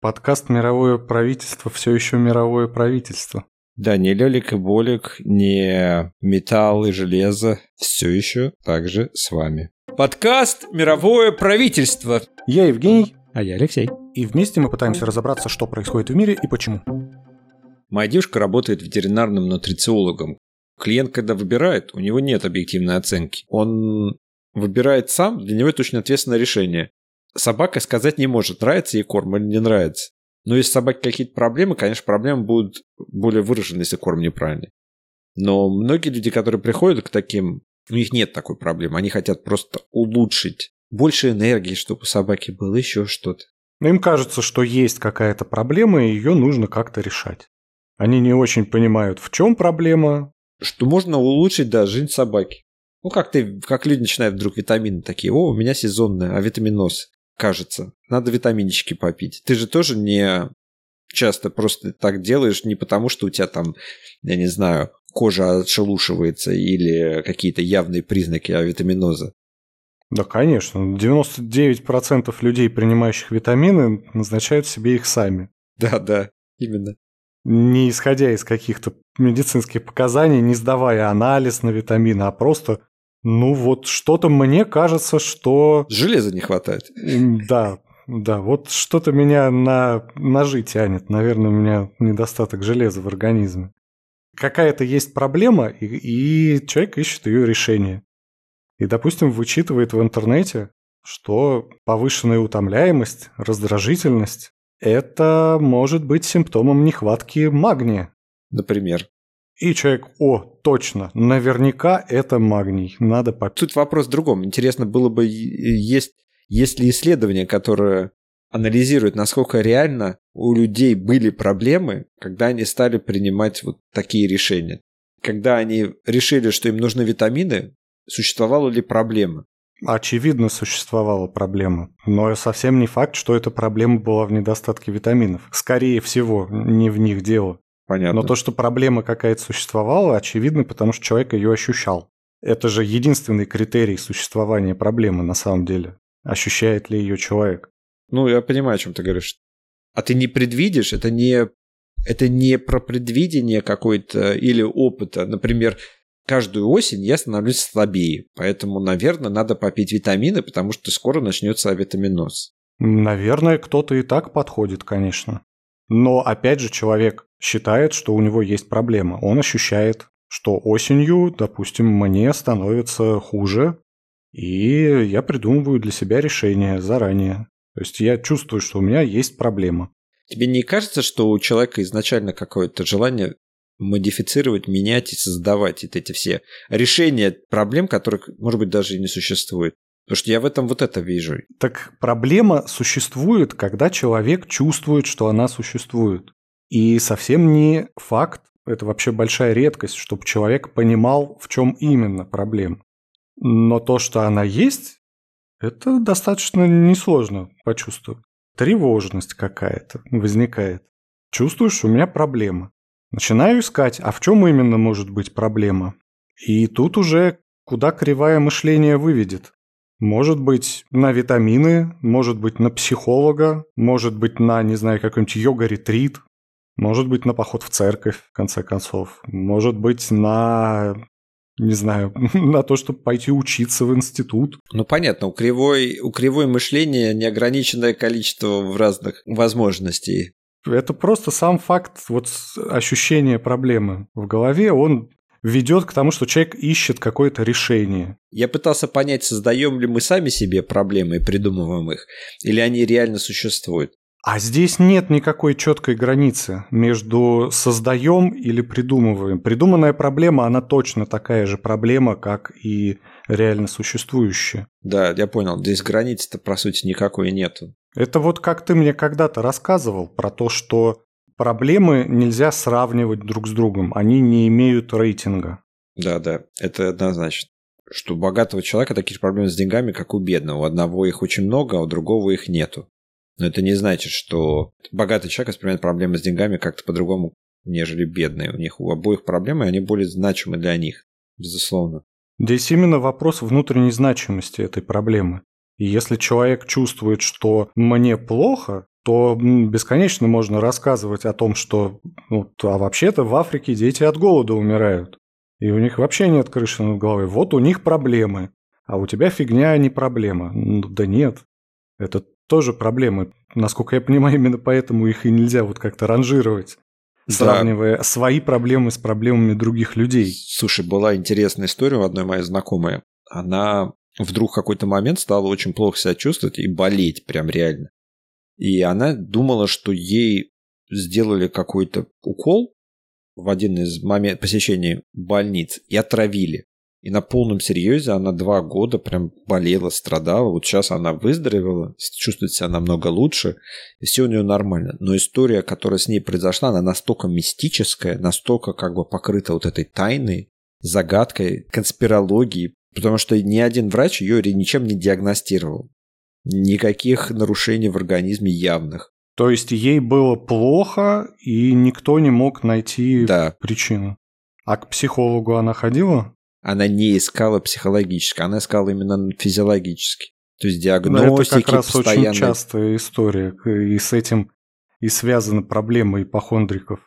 Подкаст «Мировое правительство» все еще мировое правительство. Да, не Лелик и Болик, не металл и железо, все еще также с вами. Подкаст «Мировое правительство». Я Евгений. А я Алексей. И вместе мы пытаемся разобраться, что происходит в мире и почему. Моя девушка работает ветеринарным нутрициологом. Клиент, когда выбирает, у него нет объективной оценки. Он выбирает сам, для него это очень ответственное решение. Собака сказать не может, нравится ей корм или не нравится. Но если собаки какие-то проблемы, конечно, проблемы будут более выражены, если корм неправильный. Но многие люди, которые приходят к таким, у них нет такой проблемы. Они хотят просто улучшить. Больше энергии, чтобы у собаки было еще что-то. Но им кажется, что есть какая-то проблема, и ее нужно как-то решать. Они не очень понимают, в чем проблема. Что можно улучшить, да, жизнь собаки. Ну, как ты, как люди начинают вдруг витамины такие, о, у меня сезонная, а витаминоз кажется. Надо витаминчики попить. Ты же тоже не часто просто так делаешь не потому, что у тебя там, я не знаю, кожа отшелушивается или какие-то явные признаки авитаминоза. Да, конечно. 99% людей, принимающих витамины, назначают себе их сами. Да, да, именно. Не исходя из каких-то медицинских показаний, не сдавая анализ на витамины, а просто ну вот что-то мне кажется, что... Железа не хватает. Да, да, вот что-то меня на ножи тянет. Наверное, у меня недостаток железа в организме. Какая-то есть проблема, и, и человек ищет ее решение. И, допустим, вычитывает в интернете, что повышенная утомляемость, раздражительность – это может быть симптомом нехватки магния. Например. И человек, о, точно, наверняка это магний, надо попить. Тут вопрос в другом. Интересно было бы, есть, есть ли исследования, которые анализируют, насколько реально у людей были проблемы, когда они стали принимать вот такие решения. Когда они решили, что им нужны витамины, существовала ли проблема? Очевидно, существовала проблема. Но совсем не факт, что эта проблема была в недостатке витаминов. Скорее всего, не в них дело. Понятно. Но то, что проблема какая-то существовала, очевидно, потому что человек ее ощущал. Это же единственный критерий существования проблемы на самом деле. Ощущает ли ее человек? Ну, я понимаю, о чем ты говоришь. А ты не предвидишь, это не, это не про предвидение какой-то или опыта. Например, каждую осень я становлюсь слабее, поэтому, наверное, надо попить витамины, потому что скоро начнется авитаминоз. Наверное, кто-то и так подходит, конечно. Но опять же человек считает, что у него есть проблема. Он ощущает, что осенью, допустим, мне становится хуже, и я придумываю для себя решение заранее. То есть я чувствую, что у меня есть проблема. Тебе не кажется, что у человека изначально какое-то желание модифицировать, менять и создавать эти все решения проблем, которых, может быть, даже и не существует? Потому что я в этом вот это вижу. Так проблема существует, когда человек чувствует, что она существует. И совсем не факт, это вообще большая редкость, чтобы человек понимал, в чем именно проблема. Но то, что она есть, это достаточно несложно почувствовать. Тревожность какая-то возникает. Чувствую, что у меня проблема. Начинаю искать, а в чем именно может быть проблема. И тут уже куда кривое мышление выведет. Может быть, на витамины, может быть, на психолога, может быть, на, не знаю, какой-нибудь йога-ретрит, может быть, на поход в церковь, в конце концов, может быть, на не знаю, на то, чтобы пойти учиться в институт. Ну, понятно, у кривой, у кривой мышления неограниченное количество разных возможностей. Это просто сам факт вот ощущения проблемы в голове, он ведет к тому, что человек ищет какое-то решение. Я пытался понять, создаем ли мы сами себе проблемы и придумываем их, или они реально существуют. А здесь нет никакой четкой границы между создаем или придумываем. Придуманная проблема, она точно такая же проблема, как и реально существующая. Да, я понял. Здесь границы-то, по сути, никакой нету. Это вот как ты мне когда-то рассказывал про то, что проблемы нельзя сравнивать друг с другом, они не имеют рейтинга. Да, да, это однозначно. Что у богатого человека такие же проблемы с деньгами, как у бедного. У одного их очень много, а у другого их нету. Но это не значит, что богатый человек воспринимает проблемы с деньгами как-то по-другому, нежели бедные. У них у обоих проблемы, и они более значимы для них, безусловно. Здесь именно вопрос внутренней значимости этой проблемы. И если человек чувствует, что мне плохо, то бесконечно можно рассказывать о том, что ну, а вообще-то в Африке дети от голода умирают. И у них вообще нет крыши над головой. Вот у них проблемы. А у тебя фигня, а не проблема. Ну, да нет. Это тоже проблемы. Насколько я понимаю, именно поэтому их и нельзя вот как-то ранжировать сравнивая да. свои проблемы с проблемами других людей. Слушай, была интересная история у одной моей знакомой. Она вдруг в какой-то момент стала очень плохо себя чувствовать и болеть прям реально. И она думала, что ей сделали какой-то укол в один из момент посещения больниц и отравили. И на полном серьезе она два года прям болела, страдала. Вот сейчас она выздоровела, чувствует себя намного лучше, и все у нее нормально. Но история, которая с ней произошла, она настолько мистическая, настолько как бы покрыта вот этой тайной, загадкой, конспирологией, потому что ни один врач ее ничем не диагностировал. Никаких нарушений в организме явных. То есть ей было плохо, и никто не мог найти да. причину. А к психологу она ходила? Она не искала психологически, она искала именно физиологически. То есть диагностики Это как раз постоянно... очень частая история, и с этим и связана проблема ипохондриков.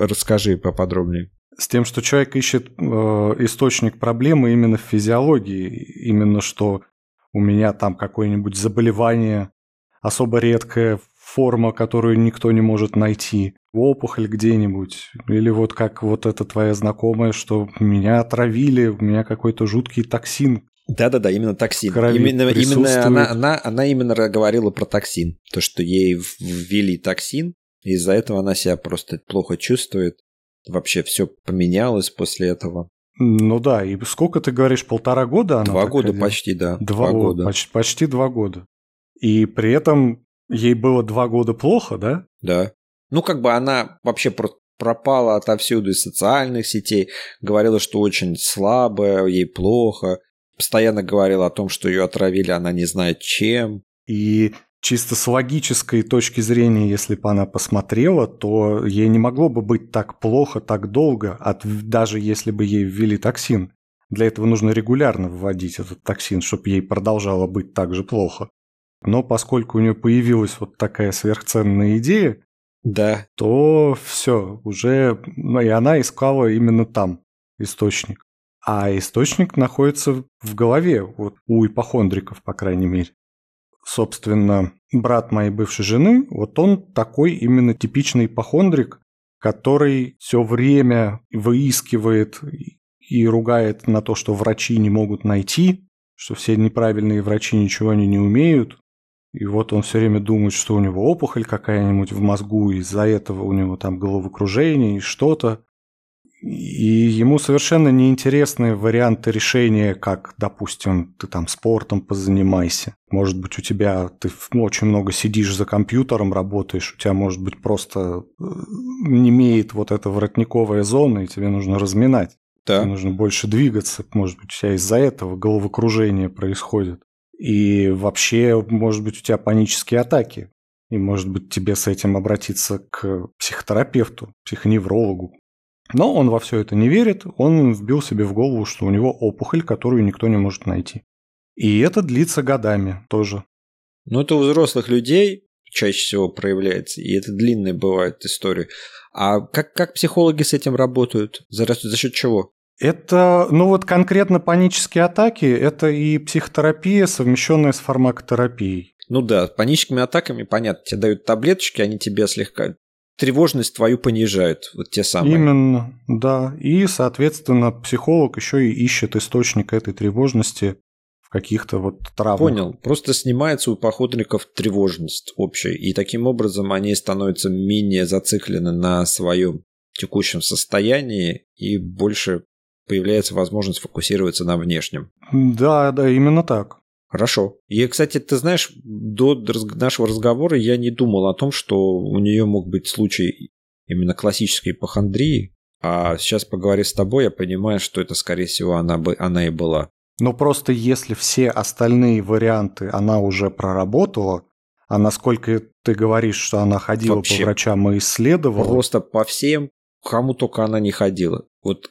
Расскажи поподробнее. С тем, что человек ищет э, источник проблемы именно в физиологии, именно что у меня там какое-нибудь заболевание особо редкое, форма, которую никто не может найти, опухоль где-нибудь, или вот как вот эта твоя знакомая, что меня отравили, у меня какой-то жуткий токсин. Да-да-да, именно токсин. Именно, именно она, она, она именно говорила про токсин. То, что ей ввели токсин, из-за этого она себя просто плохо чувствует. Вообще все поменялось после этого. Ну да, и сколько ты говоришь, полтора года она Два года ходила? почти, да. Два, два года. Почти, почти два года. И при этом Ей было два года плохо, да? Да. Ну, как бы она вообще пропала отовсюду из социальных сетей, говорила, что очень слабая, ей плохо, постоянно говорила о том, что ее отравили, она не знает чем. И чисто с логической точки зрения, если бы она посмотрела, то ей не могло бы быть так плохо так долго, от, даже если бы ей ввели токсин. Для этого нужно регулярно вводить этот токсин, чтобы ей продолжало быть так же плохо. Но поскольку у нее появилась вот такая сверхценная идея, да. то все, уже, ну и она искала именно там источник. А источник находится в голове, вот у ипохондриков, по крайней мере. Собственно, брат моей бывшей жены, вот он такой именно типичный ипохондрик, который все время выискивает и ругает на то, что врачи не могут найти, что все неправильные врачи ничего они не умеют, и вот он все время думает, что у него опухоль какая-нибудь в мозгу, из-за этого у него там головокружение и что-то. И ему совершенно неинтересны варианты решения, как, допустим, ты там спортом позанимайся. Может быть, у тебя ты очень много сидишь за компьютером, работаешь, у тебя, может быть, просто э, не имеет вот эта воротниковая зона, и тебе нужно разминать. Да. Тебе нужно больше двигаться, может быть, у тебя из-за этого головокружение происходит. И вообще, может быть, у тебя панические атаки. И, может быть, тебе с этим обратиться к психотерапевту, психоневрологу. Но он во все это не верит, он вбил себе в голову, что у него опухоль, которую никто не может найти. И это длится годами тоже. Ну, это у взрослых людей чаще всего проявляется, и это длинная бывает история. А как, как психологи с этим работают? За, за счет чего? Это, ну вот конкретно панические атаки, это и психотерапия, совмещенная с фармакотерапией. Ну да, паническими атаками, понятно, тебе дают таблеточки, они тебе слегка тревожность твою понижают, вот те самые. Именно, да. И, соответственно, психолог еще и ищет источник этой тревожности в каких-то вот травмах. Понял. Просто снимается у походников тревожность общая, и таким образом они становятся менее зациклены на своем текущем состоянии и больше появляется возможность фокусироваться на внешнем. Да, да, именно так. Хорошо. И, кстати, ты знаешь, до нашего разговора я не думал о том, что у нее мог быть случай именно классической ипохондрии, а сейчас, поговорив с тобой, я понимаю, что это, скорее всего, она, бы, она и была. Но просто если все остальные варианты она уже проработала, а насколько ты говоришь, что она ходила Вообще, по врачам и исследовала... Просто по всем, кому только она не ходила. Вот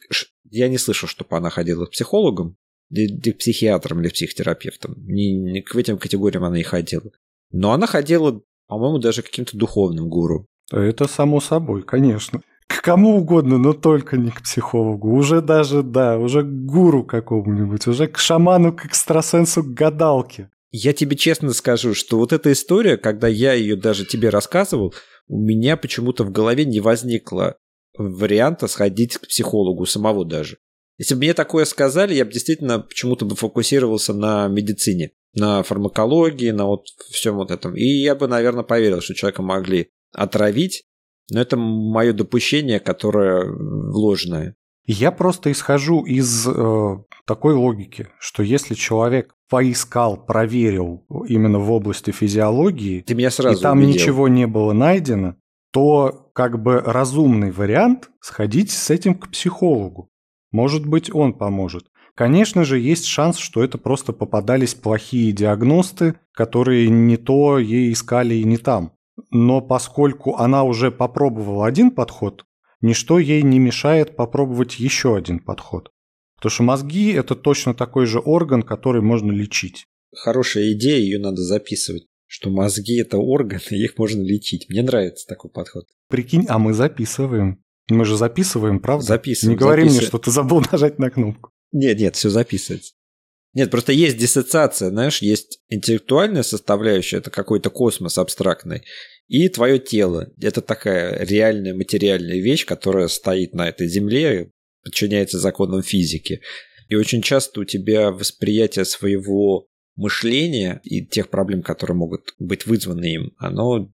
я не слышал, чтобы она ходила к психологам, к психиатрам или психотерапевтам. Не, не к этим категориям она не ходила. Но она ходила По-моему, даже каким-то духовным гуру. Это само собой, конечно. К кому угодно, но только не к психологу. Уже даже, да, уже к гуру какому-нибудь, уже к шаману, к экстрасенсу, к гадалке. Я тебе честно скажу, что вот эта история, когда я ее даже тебе рассказывал, у меня почему-то в голове не возникло варианта сходить к психологу самого даже. Если бы мне такое сказали, я бы действительно почему-то бы фокусировался на медицине, на фармакологии, на вот всем вот этом. И я бы, наверное, поверил, что человека могли отравить, но это мое допущение, которое ложное. Я просто исхожу из э, такой логики, что если человек поискал, проверил именно в области физиологии, Ты меня сразу и там убедил. ничего не было найдено, то как бы разумный вариант сходить с этим к психологу. Может быть, он поможет. Конечно же, есть шанс, что это просто попадались плохие диагносты, которые не то ей искали и не там. Но поскольку она уже попробовала один подход, ничто ей не мешает попробовать еще один подход. Потому что мозги – это точно такой же орган, который можно лечить. Хорошая идея, ее надо записывать. Что мозги – это органы, их можно лечить. Мне нравится такой подход. Прикинь, а мы записываем. Мы же записываем, правда? Записываем. Не говори записываем. мне, что ты забыл нажать на кнопку. Нет, нет, все записывается. Нет, просто есть диссоциация, знаешь, есть интеллектуальная составляющая, это какой-то космос абстрактный, и твое тело. Это такая реальная материальная вещь, которая стоит на этой земле, подчиняется законам физики. И очень часто у тебя восприятие своего мышления и тех проблем, которые могут быть вызваны им, оно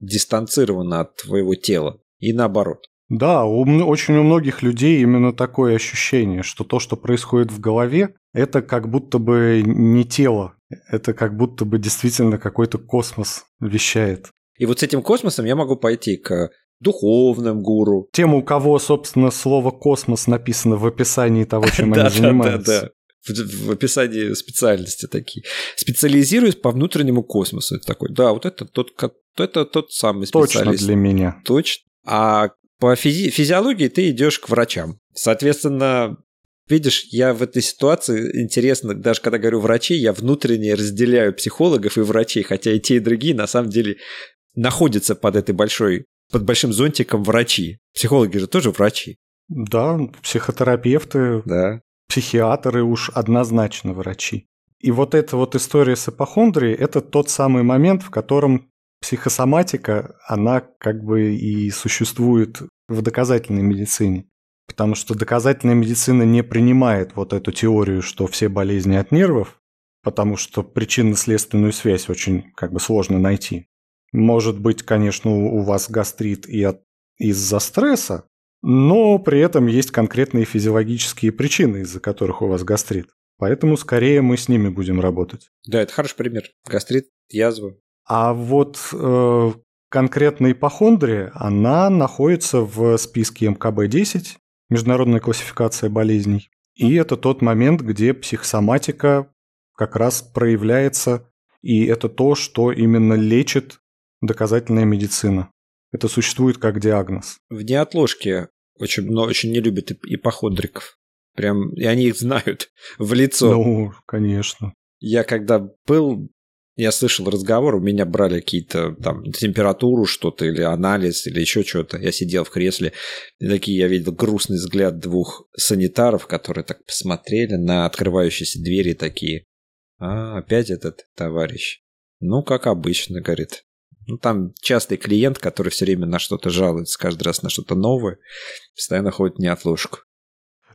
дистанцировано от твоего тела. И наоборот. Да, у, очень у многих людей именно такое ощущение, что то, что происходит в голове, это как будто бы не тело, это как будто бы действительно какой-то космос вещает. И вот с этим космосом я могу пойти к духовным гуру. Тем, у кого, собственно, слово «космос» написано в описании того, чем они занимаются. Да, В, в описании специальности такие. Специализируюсь по внутреннему космосу. Это такой, да, вот это тот, это тот самый Точно специалист. для меня. Точно. А по физи- физиологии ты идешь к врачам. Соответственно, видишь, я в этой ситуации, интересно, даже когда говорю врачи, я внутренне разделяю психологов и врачей, хотя и те, и другие на самом деле находятся под этой большой, под большим зонтиком врачи. Психологи же тоже врачи. Да, психотерапевты, Да. Психиатры уж однозначно врачи. И вот эта вот история с ипохондрией – это тот самый момент, в котором психосоматика, она как бы и существует в доказательной медицине. Потому что доказательная медицина не принимает вот эту теорию, что все болезни от нервов, потому что причинно-следственную связь очень как бы сложно найти. Может быть, конечно, у вас гастрит и от, из-за стресса, но при этом есть конкретные физиологические причины, из-за которых у вас гастрит. Поэтому скорее мы с ними будем работать. Да, это хороший пример. Гастрит, язва. А вот э, конкретно ипохондрия, она находится в списке МКБ-10, международная классификация болезней. И это тот момент, где психосоматика как раз проявляется, и это то, что именно лечит доказательная медицина. Это существует как диагноз. В неотложке очень, но очень не любят ип- ипохондриков. Прям, и они их знают в лицо. Ну, конечно. Я когда был, я слышал разговор, у меня брали какие-то там температуру что-то или анализ или еще что-то. Я сидел в кресле, и такие я видел грустный взгляд двух санитаров, которые так посмотрели на открывающиеся двери такие. А, опять этот товарищ. Ну, как обычно, говорит. Ну, там частый клиент, который все время на что-то жалуется, каждый раз на что-то новое, постоянно ходит неотложку.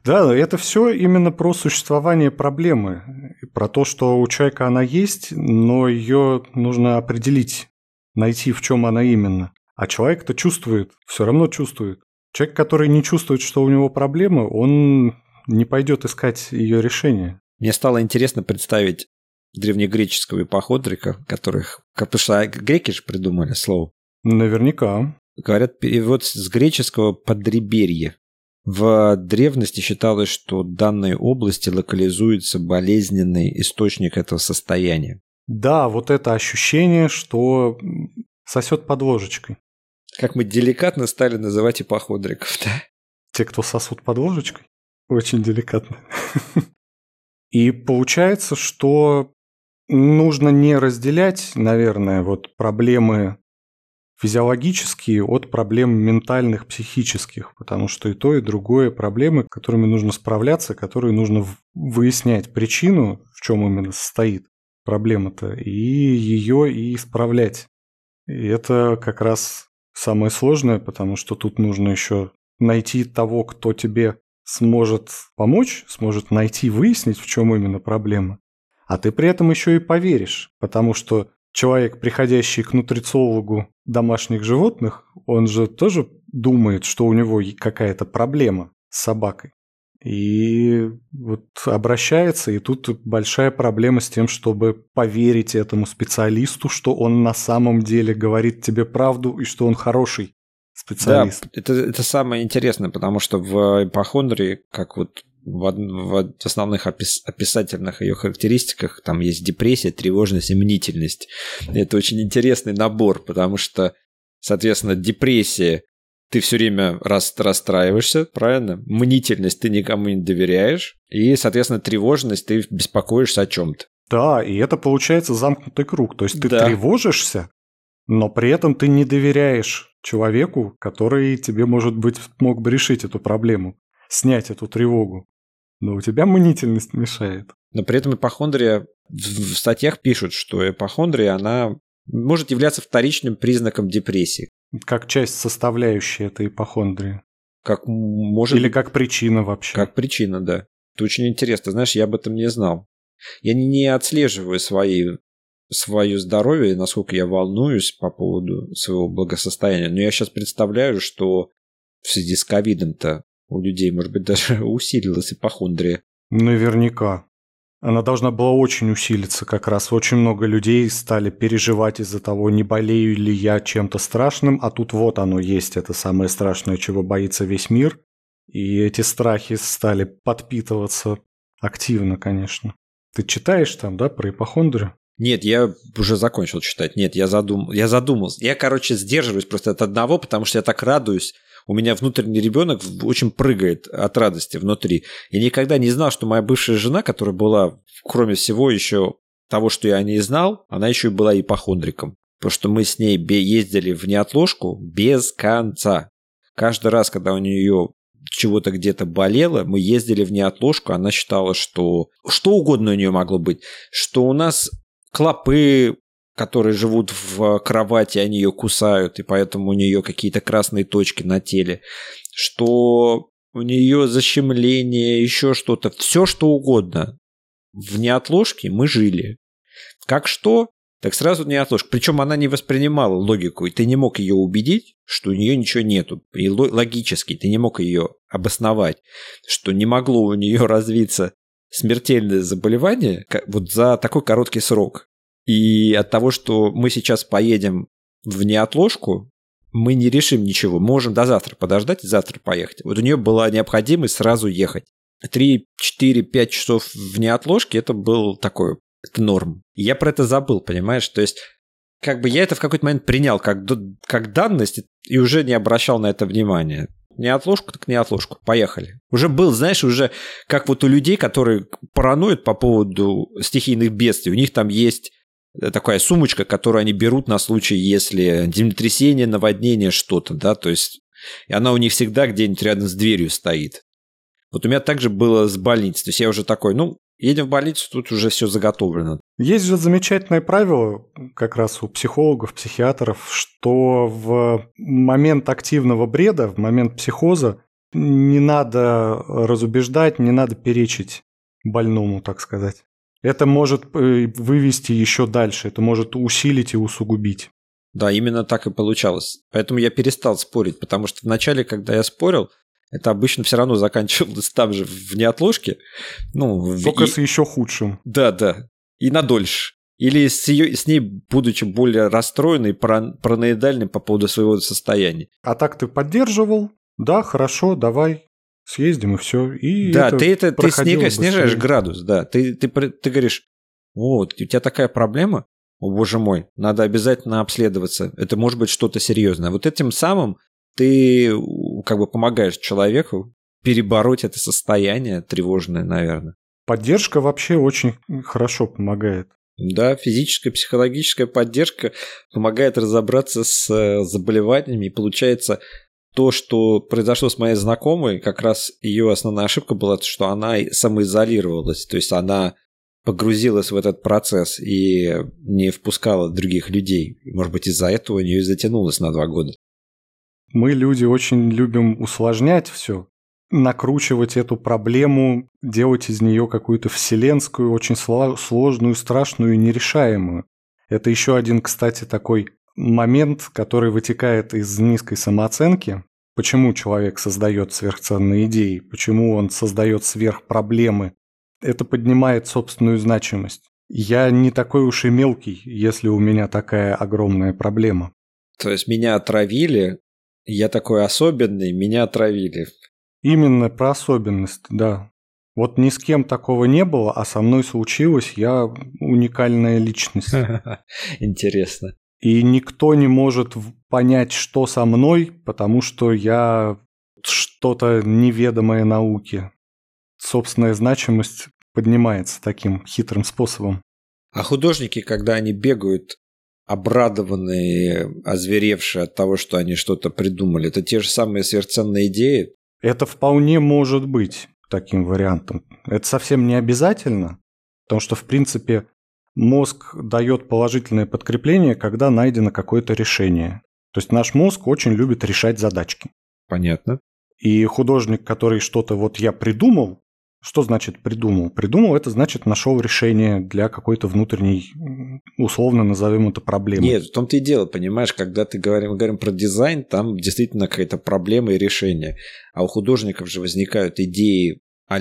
Да, это все именно про существование проблемы, про то, что у человека она есть, но ее нужно определить, найти, в чем она именно. А человек-то чувствует, все равно чувствует. Человек, который не чувствует, что у него проблемы, он не пойдет искать ее решение. Мне стало интересно представить древнегреческого ипохондрика, которых... Потому что греки же придумали слово. Наверняка. Говорят, перевод с греческого «подреберье». В древности считалось, что в данной области локализуется болезненный источник этого состояния. Да, вот это ощущение, что сосет под ложечкой. Как мы деликатно стали называть ипохондриков, да? Те, кто сосут под ложечкой, очень деликатно. И получается, что нужно не разделять, наверное, вот проблемы физиологические от проблем ментальных, психических, потому что и то, и другое проблемы, которыми нужно справляться, которые нужно выяснять причину, в чем именно состоит проблема-то, и ее и исправлять. И это как раз самое сложное, потому что тут нужно еще найти того, кто тебе сможет помочь, сможет найти, выяснить, в чем именно проблема. А ты при этом еще и поверишь, потому что человек, приходящий к нутрициологу домашних животных, он же тоже думает, что у него какая-то проблема с собакой. И вот обращается, и тут большая проблема с тем, чтобы поверить этому специалисту, что он на самом деле говорит тебе правду и что он хороший специалист. Да, это, это самое интересное, потому что в ипохондрии, как вот в, в основных опис, описательных ее характеристиках там есть депрессия, тревожность и мнительность. Это очень интересный набор, потому что, соответственно, депрессия ты все время рас, расстраиваешься, правильно? Мнительность ты никому не доверяешь, и, соответственно, тревожность ты беспокоишься о чем-то. Да, и это получается замкнутый круг. То есть ты да. тревожишься, но при этом ты не доверяешь человеку, который тебе, может быть, мог бы решить эту проблему, снять эту тревогу. Но у тебя мнительность мешает. Но при этом ипохондрия в статьях пишут, что ипохондрия, она может являться вторичным признаком депрессии. Как часть составляющей этой ипохондрии. Как может... Или как причина вообще. Как причина, да. Это очень интересно. Знаешь, я об этом не знал. Я не отслеживаю свои, свое здоровье, насколько я волнуюсь по поводу своего благосостояния. Но я сейчас представляю, что в связи с ковидом-то у людей, может быть, даже усилилась ипохондрия. Наверняка. Она должна была очень усилиться как раз. Очень много людей стали переживать из-за того, не болею ли я чем-то страшным, а тут вот оно есть, это самое страшное, чего боится весь мир. И эти страхи стали подпитываться активно, конечно. Ты читаешь там, да, про ипохондрию? Нет, я уже закончил читать. Нет, я, задум... я задумался. Я, короче, сдерживаюсь просто от одного, потому что я так радуюсь у меня внутренний ребенок очень прыгает от радости внутри. Я никогда не знал, что моя бывшая жена, которая была, кроме всего еще того, что я о ней знал, она еще и была ипохондриком. Потому что мы с ней ездили в неотложку без конца. Каждый раз, когда у нее чего-то где-то болело, мы ездили в неотложку, она считала, что что угодно у нее могло быть, что у нас клопы которые живут в кровати, они ее кусают, и поэтому у нее какие-то красные точки на теле, что у нее защемление, еще что-то, все что угодно. В неотложке мы жили. Как что? Так сразу неотложка. Причем она не воспринимала логику, и ты не мог ее убедить, что у нее ничего нету. И логически ты не мог ее обосновать, что не могло у нее развиться смертельное заболевание вот за такой короткий срок. И от того, что мы сейчас поедем в неотложку, мы не решим ничего. Мы можем до завтра подождать и завтра поехать. Вот у нее была необходимость сразу ехать. 3, 4, 5 часов в неотложке это был такой это норм. Я про это забыл, понимаешь? То есть, как бы я это в какой-то момент принял как, как данность и уже не обращал на это внимания. Не отложку, так не отложку. Поехали. Уже был, знаешь, уже как вот у людей, которые параноид по поводу стихийных бедствий. У них там есть такая сумочка, которую они берут на случай, если землетрясение, наводнение, что-то, да, то есть и она у них всегда где-нибудь рядом с дверью стоит. Вот у меня также было с больницей. То есть я уже такой, ну, едем в больницу, тут уже все заготовлено. Есть же замечательное правило как раз у психологов, психиатров, что в момент активного бреда, в момент психоза не надо разубеждать, не надо перечить больному, так сказать. Это может э, вывести еще дальше, это может усилить и усугубить. Да, именно так и получалось. Поэтому я перестал спорить, потому что вначале, когда я спорил, это обычно все равно заканчивалось там же в неотложке. Ну, Только и... с еще худшим. Да, да. И на дольше. Или с, ее, с ней, будучи более расстроенной, параноидальной по поводу своего состояния. А так ты поддерживал? Да, хорошо, давай, съездим и все. И да, это ты это ты снега, снижаешь градус, да. Ты, ты, ты говоришь, вот, у тебя такая проблема, о боже мой, надо обязательно обследоваться. Это может быть что-то серьезное. Вот этим самым ты как бы помогаешь человеку перебороть это состояние тревожное, наверное. Поддержка вообще очень хорошо помогает. Да, физическая, психологическая поддержка помогает разобраться с э, заболеваниями. И получается, то, что произошло с моей знакомой, как раз ее основная ошибка была, что она самоизолировалась. То есть она погрузилась в этот процесс и не впускала других людей. Может быть, из-за этого у нее и затянулось на два года. Мы, люди, очень любим усложнять все, накручивать эту проблему, делать из нее какую-то вселенскую, очень сложную, страшную и нерешаемую. Это еще один, кстати, такой момент, который вытекает из низкой самооценки. Почему человек создает сверхценные идеи? Почему он создает сверхпроблемы? Это поднимает собственную значимость. Я не такой уж и мелкий, если у меня такая огромная проблема. То есть меня отравили, я такой особенный, меня отравили. Именно про особенность, да. Вот ни с кем такого не было, а со мной случилось, я уникальная личность. Интересно. И никто не может понять, что со мной, потому что я что-то неведомое науке. Собственная значимость поднимается таким хитрым способом. А художники, когда они бегают обрадованные, озверевшие от того, что они что-то придумали, это те же самые сверхценные идеи? Это вполне может быть таким вариантом. Это совсем не обязательно, потому что, в принципе, мозг дает положительное подкрепление, когда найдено какое-то решение. То есть наш мозг очень любит решать задачки. Понятно. И художник, который что-то вот я придумал, что значит придумал? Придумал это значит нашел решение для какой-то внутренней, условно назовем это проблемы. Нет, в том-то и дело, понимаешь, когда ты говорим, мы говорим про дизайн, там действительно какая-то проблема и решение. А у художников же возникают идеи а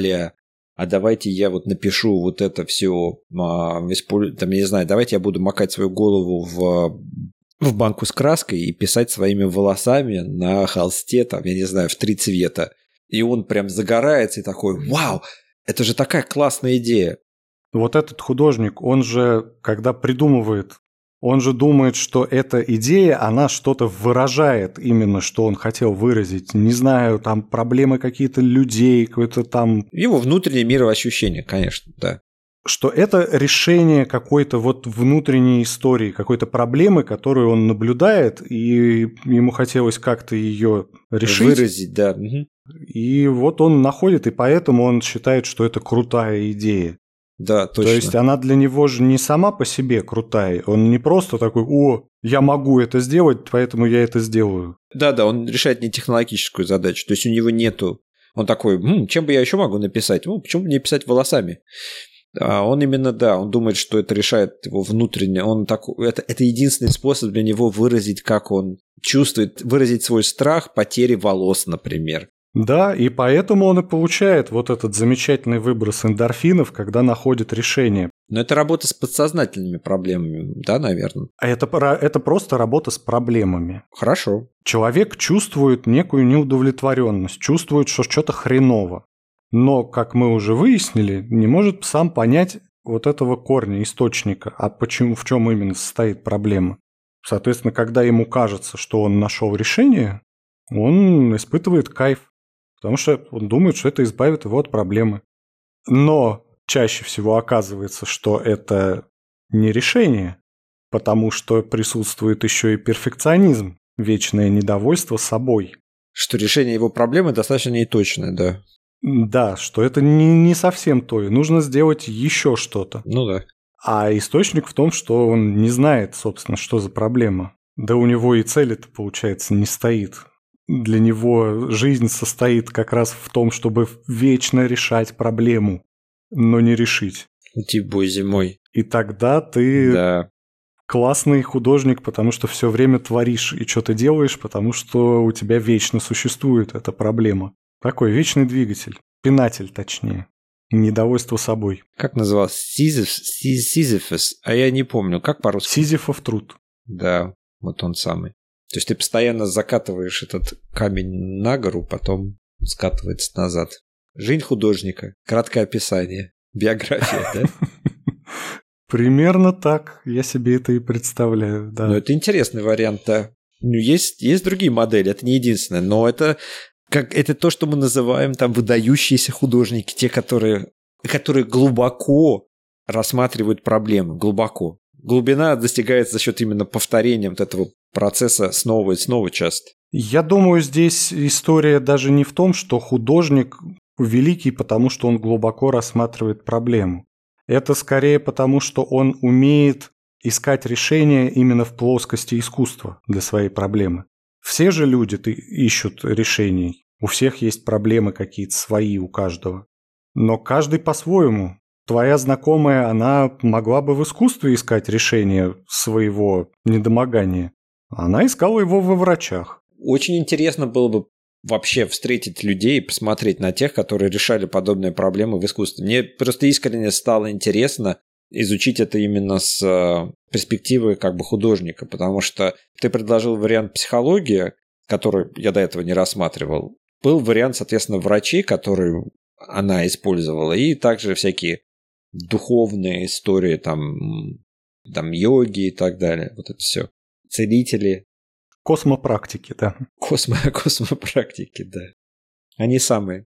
а давайте я вот напишу вот это все, а, там, я не знаю, давайте я буду макать свою голову в в банку с краской и писать своими волосами на холсте, там, я не знаю, в три цвета. И он прям загорается и такой, вау, это же такая классная идея. Вот этот художник, он же, когда придумывает он же думает, что эта идея, она что-то выражает именно, что он хотел выразить. Не знаю, там проблемы какие-то людей, какой-то там... Его внутреннее мироощущение, конечно, да. Что это решение какой-то вот внутренней истории, какой-то проблемы, которую он наблюдает, и ему хотелось как-то ее решить. Выразить, да. И вот он находит, и поэтому он считает, что это крутая идея. Да, точно. То есть она для него же не сама по себе крутая. Он не просто такой, о, я могу это сделать, поэтому я это сделаю. Да-да, он решает не технологическую задачу. То есть у него нету... Он такой, М, чем бы я еще могу написать? Ну, почему бы не писать волосами? А он именно, да, он думает, что это решает его внутренне. Он так, это, это единственный способ для него выразить, как он чувствует, выразить свой страх потери волос, например. Да, и поэтому он и получает вот этот замечательный выброс эндорфинов, когда находит решение. Но это работа с подсознательными проблемами, да, наверное? А это, это просто работа с проблемами. Хорошо. Человек чувствует некую неудовлетворенность, чувствует, что что-то хреново. Но, как мы уже выяснили, не может сам понять вот этого корня, источника, а почему, в чем именно состоит проблема. Соответственно, когда ему кажется, что он нашел решение, он испытывает кайф потому что он думает, что это избавит его от проблемы. Но чаще всего оказывается, что это не решение, потому что присутствует еще и перфекционизм, вечное недовольство собой. Что решение его проблемы достаточно неточное, да. Да, что это не, не совсем то, и нужно сделать еще что-то. Ну да. А источник в том, что он не знает, собственно, что за проблема. Да у него и цели-то, получается, не стоит для него жизнь состоит как раз в том, чтобы вечно решать проблему, но не решить. Иди бой зимой. И тогда ты да. классный художник, потому что все время творишь и что-то делаешь, потому что у тебя вечно существует эта проблема. Такой вечный двигатель, пинатель точнее. Недовольство собой. Как назывался? Сизиф, Сизифус? А я не помню. Как по-русски? Сизифов труд. Да, вот он самый. То есть ты постоянно закатываешь этот камень на гору, потом скатывается назад. Жизнь художника. Краткое описание. Биография, да? Примерно так. Я себе это и представляю, да. Ну, это интересный вариант, да. Ну, есть, есть другие модели, это не единственное, но это как это то, что мы называем там выдающиеся художники, те, которые, которые глубоко рассматривают проблемы глубоко. Глубина достигается за счет именно повторения вот этого процесса снова и снова часто. Я думаю, здесь история даже не в том, что художник великий, потому что он глубоко рассматривает проблему. Это скорее потому, что он умеет искать решение именно в плоскости искусства для своей проблемы. Все же люди ищут решений. У всех есть проблемы какие-то свои у каждого. Но каждый по-своему. Твоя знакомая, она могла бы в искусстве искать решение своего недомогания. Она искала его во врачах. Очень интересно было бы вообще встретить людей и посмотреть на тех, которые решали подобные проблемы в искусстве. Мне просто искренне стало интересно изучить это именно с э, перспективы как бы художника, потому что ты предложил вариант психологии, который я до этого не рассматривал. Был вариант, соответственно, врачей, которые она использовала, и также всякие духовные истории, там, там йоги и так далее. Вот это все. Целители. Космопрактики, да. Космо, космопрактики, да. Они самые.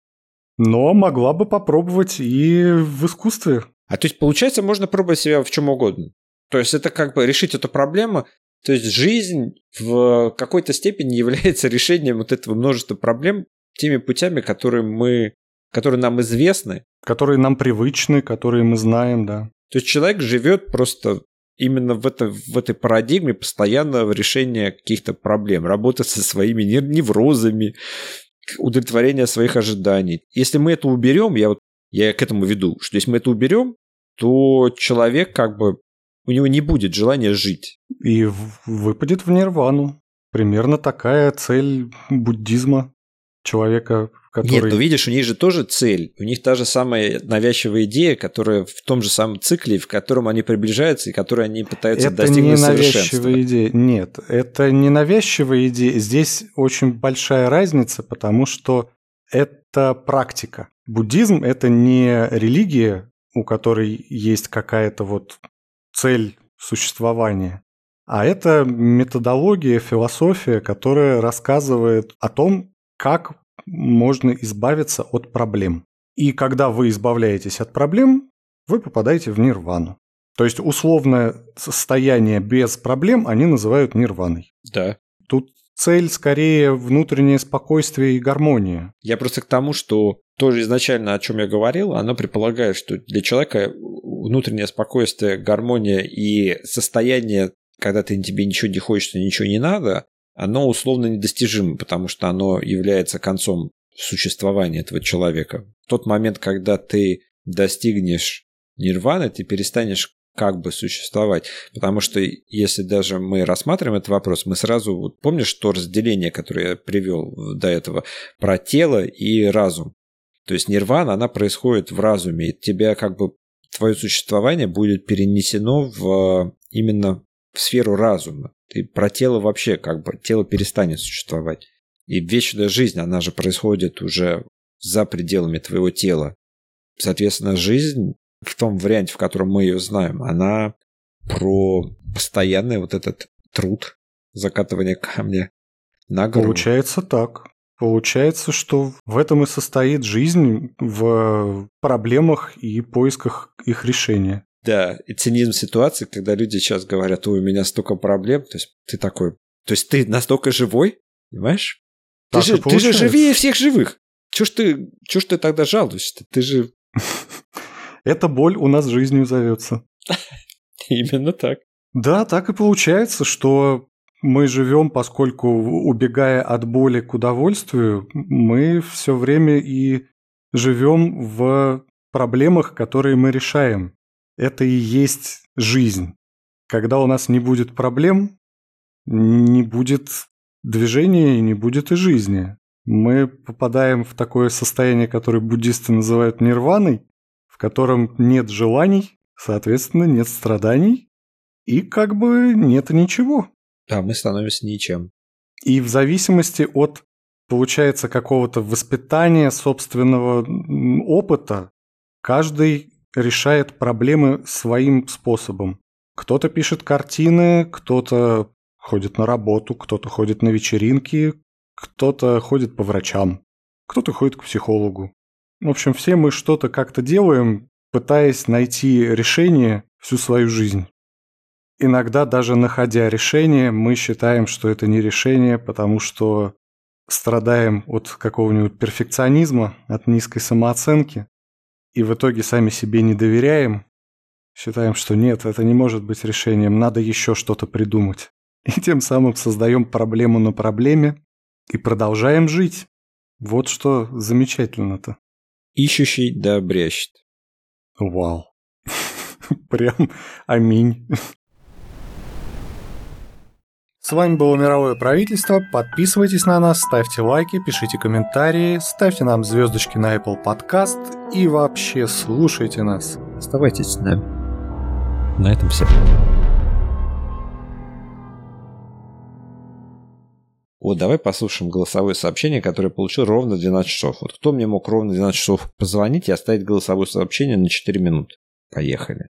Но могла бы попробовать и в искусстве. А то есть, получается, можно пробовать себя в чем угодно. То есть, это как бы решить эту проблему. То есть, жизнь в какой-то степени является решением вот этого множества проблем теми путями, которые мы которые нам известны. Которые нам привычны, которые мы знаем, да. То есть человек живет просто именно в, это, в этой парадигме постоянного решения каких-то проблем, работы со своими неврозами, удовлетворения своих ожиданий. Если мы это уберем, я вот я к этому веду, что если мы это уберем, то человек как бы у него не будет желания жить. И выпадет в нирвану. Примерно такая цель буддизма человека который... Нет, ну видишь, у них же тоже цель. У них та же самая навязчивая идея, которая в том же самом цикле, в котором они приближаются и которой они пытаются это достигнуть не навязчивая идея. Нет, это не навязчивая идея. Здесь очень большая разница, потому что это практика. Буддизм – это не религия, у которой есть какая-то вот цель существования, а это методология, философия, которая рассказывает о том, как можно избавиться от проблем. И когда вы избавляетесь от проблем, вы попадаете в нирвану. То есть условное состояние без проблем они называют нирваной. Да. Тут цель скорее внутреннее спокойствие и гармония. Я просто к тому, что тоже изначально, о чем я говорил, оно предполагает, что для человека внутреннее спокойствие, гармония и состояние, когда ты тебе ничего не хочется, ничего не надо, оно условно недостижимо, потому что оно является концом существования этого человека. В тот момент, когда ты достигнешь нирваны, ты перестанешь как бы существовать. Потому что если даже мы рассматриваем этот вопрос, мы сразу, вот помнишь то разделение, которое я привел до этого, про тело и разум. То есть нирвана, она происходит в разуме, и тебя как бы твое существование будет перенесено в именно в сферу разума. Ты про тело вообще как бы, тело перестанет существовать. И вечная жизнь, она же происходит уже за пределами твоего тела. Соответственно, жизнь в том варианте, в котором мы ее знаем, она про постоянный вот этот труд, закатывание камня на голову. Получается так. Получается, что в этом и состоит жизнь в проблемах и поисках их решения. Да, и цинизм ситуации, когда люди сейчас говорят, ой, у меня столько проблем, то есть ты такой, то есть ты настолько живой, понимаешь? Ты же, ты же живее всех живых. Чего ж ты, чё ж ты тогда жалуешься? Ты же... Эта боль у нас жизнью зовется. Именно так. Да, так и получается, что мы живем, поскольку убегая от боли к удовольствию, мы все время и живем в проблемах, которые мы решаем это и есть жизнь. Когда у нас не будет проблем, не будет движения и не будет и жизни. Мы попадаем в такое состояние, которое буддисты называют нирваной, в котором нет желаний, соответственно, нет страданий, и как бы нет ничего. Да, мы становимся ничем. И в зависимости от, получается, какого-то воспитания, собственного опыта, каждый решает проблемы своим способом. Кто-то пишет картины, кто-то ходит на работу, кто-то ходит на вечеринки, кто-то ходит по врачам, кто-то ходит к психологу. В общем, все мы что-то как-то делаем, пытаясь найти решение всю свою жизнь. Иногда даже находя решение, мы считаем, что это не решение, потому что страдаем от какого-нибудь перфекционизма, от низкой самооценки, и в итоге сами себе не доверяем, считаем, что нет, это не может быть решением, надо еще что-то придумать. И тем самым создаем проблему на проблеме и продолжаем жить. Вот что замечательно-то. Ищущий да обрящет. Вау. Прям аминь. С вами было Мировое правительство. Подписывайтесь на нас, ставьте лайки, пишите комментарии, ставьте нам звездочки на Apple Podcast и вообще слушайте нас. Оставайтесь с нами. На этом все. Вот давай послушаем голосовое сообщение, которое я получил ровно 12 часов. Вот кто мне мог ровно 12 часов позвонить и оставить голосовое сообщение на 4 минуты? Поехали.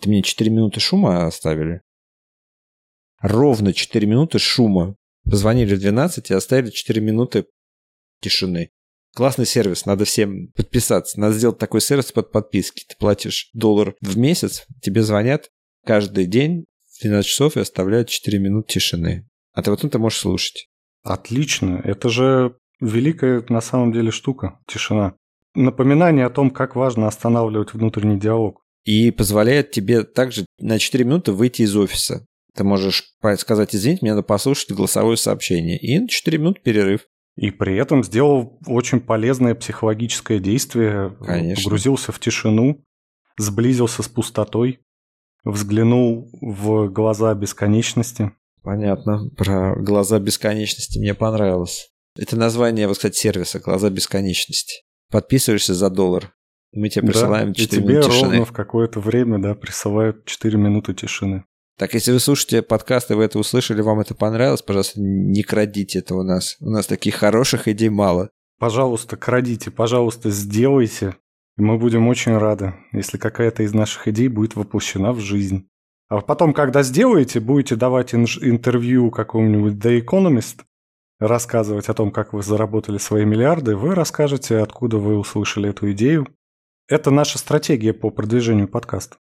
Это мне 4 минуты шума оставили? Ровно 4 минуты шума. Позвонили в 12 и оставили 4 минуты тишины. Классный сервис, надо всем подписаться. Надо сделать такой сервис под подписки. Ты платишь доллар в месяц, тебе звонят каждый день в 12 часов и оставляют 4 минуты тишины. А ты вот это можешь слушать. Отлично. Это же великая на самом деле штука, тишина. Напоминание о том, как важно останавливать внутренний диалог. И позволяет тебе также на 4 минуты выйти из офиса. Ты можешь сказать, извините, мне надо послушать голосовое сообщение. И на 4 минуты перерыв. И при этом сделал очень полезное психологическое действие. Конечно. Погрузился в тишину, сблизился с пустотой, взглянул в глаза бесконечности. Понятно. Про глаза бесконечности мне понравилось. Это название, вот, кстати, сервиса «Глаза бесконечности». Подписываешься за доллар. Мы тебе присылаем да, 4 и тебе минуты ровно в какое-то время да, присылают 4 минуты тишины. Так, если вы слушаете подкаст и вы это услышали, вам это понравилось, пожалуйста, не крадите это у нас. У нас таких хороших идей мало. Пожалуйста, крадите, пожалуйста, сделайте. И мы будем очень рады, если какая-то из наших идей будет воплощена в жизнь. А потом, когда сделаете, будете давать интервью какому-нибудь The Economist, рассказывать о том, как вы заработали свои миллиарды, вы расскажете, откуда вы услышали эту идею. Это наша стратегия по продвижению подкаста.